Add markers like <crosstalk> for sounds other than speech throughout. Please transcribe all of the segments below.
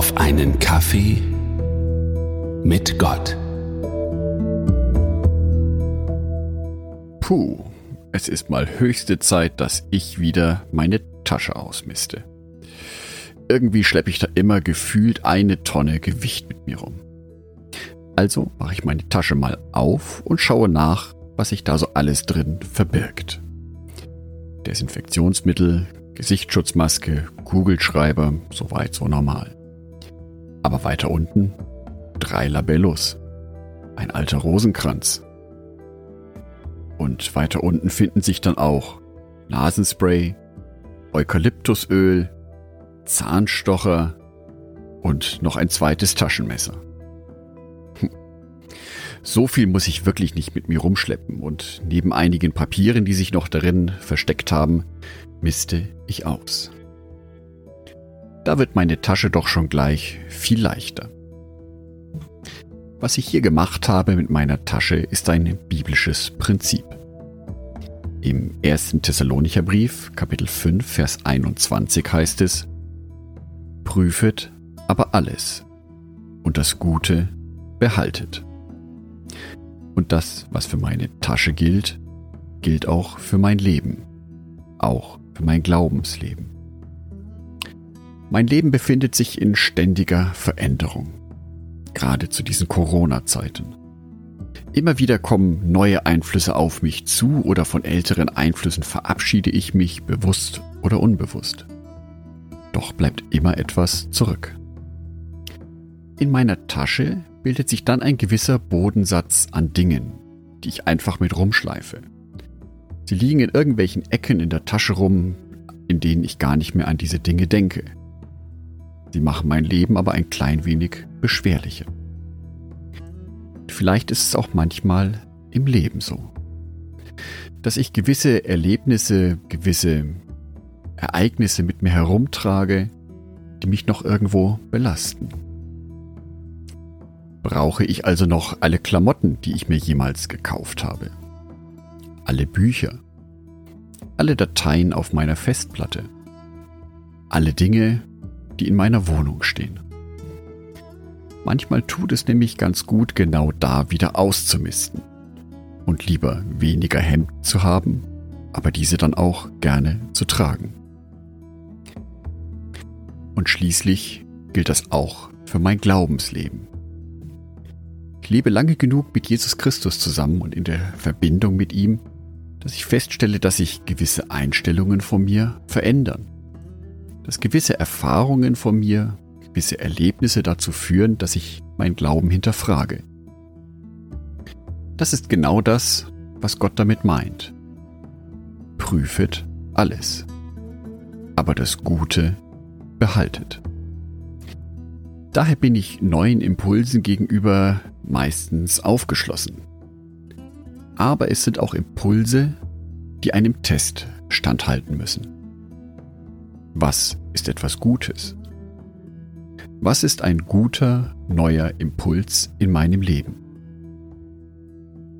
auf einen Kaffee mit Gott. Puh, es ist mal höchste Zeit, dass ich wieder meine Tasche ausmiste. Irgendwie schleppe ich da immer gefühlt eine Tonne Gewicht mit mir rum. Also mache ich meine Tasche mal auf und schaue nach, was sich da so alles drin verbirgt. Desinfektionsmittel, Gesichtsschutzmaske, Kugelschreiber, soweit so normal. Aber weiter unten drei Labellos, ein alter Rosenkranz. Und weiter unten finden sich dann auch Nasenspray, Eukalyptusöl, Zahnstocher und noch ein zweites Taschenmesser. <laughs> So viel muss ich wirklich nicht mit mir rumschleppen und neben einigen Papieren, die sich noch darin versteckt haben, misste ich aus. Da wird meine Tasche doch schon gleich viel leichter. Was ich hier gemacht habe mit meiner Tasche ist ein biblisches Prinzip. Im ersten Thessalonicher Brief, Kapitel 5, Vers 21 heißt es, Prüfet aber alles und das Gute behaltet. Und das, was für meine Tasche gilt, gilt auch für mein Leben, auch für mein Glaubensleben. Mein Leben befindet sich in ständiger Veränderung, gerade zu diesen Corona-Zeiten. Immer wieder kommen neue Einflüsse auf mich zu oder von älteren Einflüssen verabschiede ich mich bewusst oder unbewusst. Doch bleibt immer etwas zurück. In meiner Tasche bildet sich dann ein gewisser Bodensatz an Dingen, die ich einfach mit rumschleife. Sie liegen in irgendwelchen Ecken in der Tasche rum, in denen ich gar nicht mehr an diese Dinge denke. Sie machen mein Leben aber ein klein wenig beschwerlicher. Vielleicht ist es auch manchmal im Leben so, dass ich gewisse Erlebnisse, gewisse Ereignisse mit mir herumtrage, die mich noch irgendwo belasten. Brauche ich also noch alle Klamotten, die ich mir jemals gekauft habe? alle Bücher, alle Dateien auf meiner Festplatte, alle Dinge, die in meiner Wohnung stehen. Manchmal tut es nämlich ganz gut, genau da wieder auszumisten und lieber weniger Hemd zu haben, aber diese dann auch gerne zu tragen. Und schließlich gilt das auch für mein Glaubensleben. Ich lebe lange genug mit Jesus Christus zusammen und in der Verbindung mit ihm, dass ich feststelle, dass sich gewisse Einstellungen von mir verändern. Dass gewisse Erfahrungen von mir, gewisse Erlebnisse dazu führen, dass ich mein Glauben hinterfrage. Das ist genau das, was Gott damit meint. Prüfet alles, aber das Gute behaltet. Daher bin ich neuen Impulsen gegenüber meistens aufgeschlossen aber es sind auch Impulse, die einem Test standhalten müssen. Was ist etwas Gutes? Was ist ein guter, neuer Impuls in meinem Leben?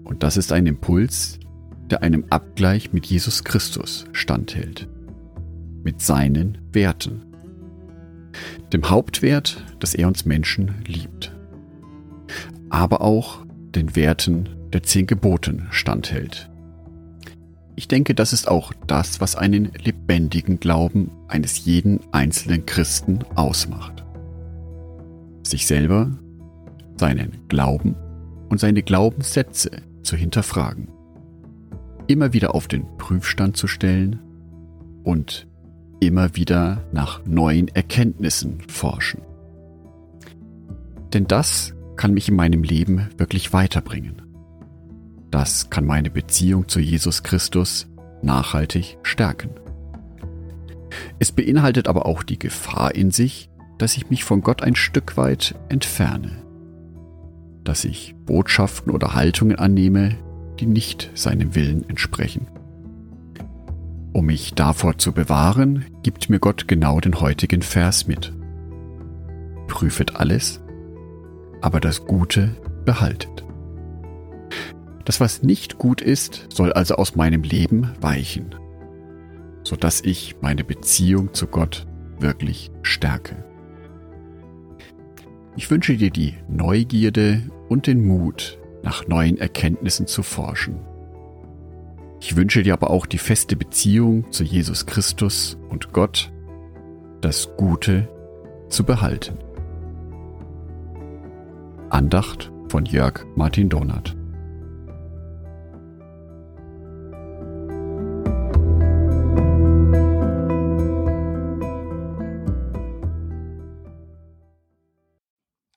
Und das ist ein Impuls, der einem Abgleich mit Jesus Christus standhält, mit seinen Werten. Dem Hauptwert, dass er uns Menschen liebt, aber auch den Werten der zehn Geboten standhält. Ich denke, das ist auch das, was einen lebendigen Glauben eines jeden einzelnen Christen ausmacht. Sich selber, seinen Glauben und seine Glaubenssätze zu hinterfragen. Immer wieder auf den Prüfstand zu stellen und immer wieder nach neuen Erkenntnissen forschen. Denn das kann mich in meinem Leben wirklich weiterbringen. Das kann meine Beziehung zu Jesus Christus nachhaltig stärken. Es beinhaltet aber auch die Gefahr in sich, dass ich mich von Gott ein Stück weit entferne, dass ich Botschaften oder Haltungen annehme, die nicht seinem Willen entsprechen. Um mich davor zu bewahren, gibt mir Gott genau den heutigen Vers mit. Prüfet alles, aber das Gute behaltet. Das, was nicht gut ist, soll also aus meinem Leben weichen, sodass ich meine Beziehung zu Gott wirklich stärke. Ich wünsche dir die Neugierde und den Mut, nach neuen Erkenntnissen zu forschen. Ich wünsche dir aber auch die feste Beziehung zu Jesus Christus und Gott, das Gute zu behalten. Andacht von Jörg Martin Donat.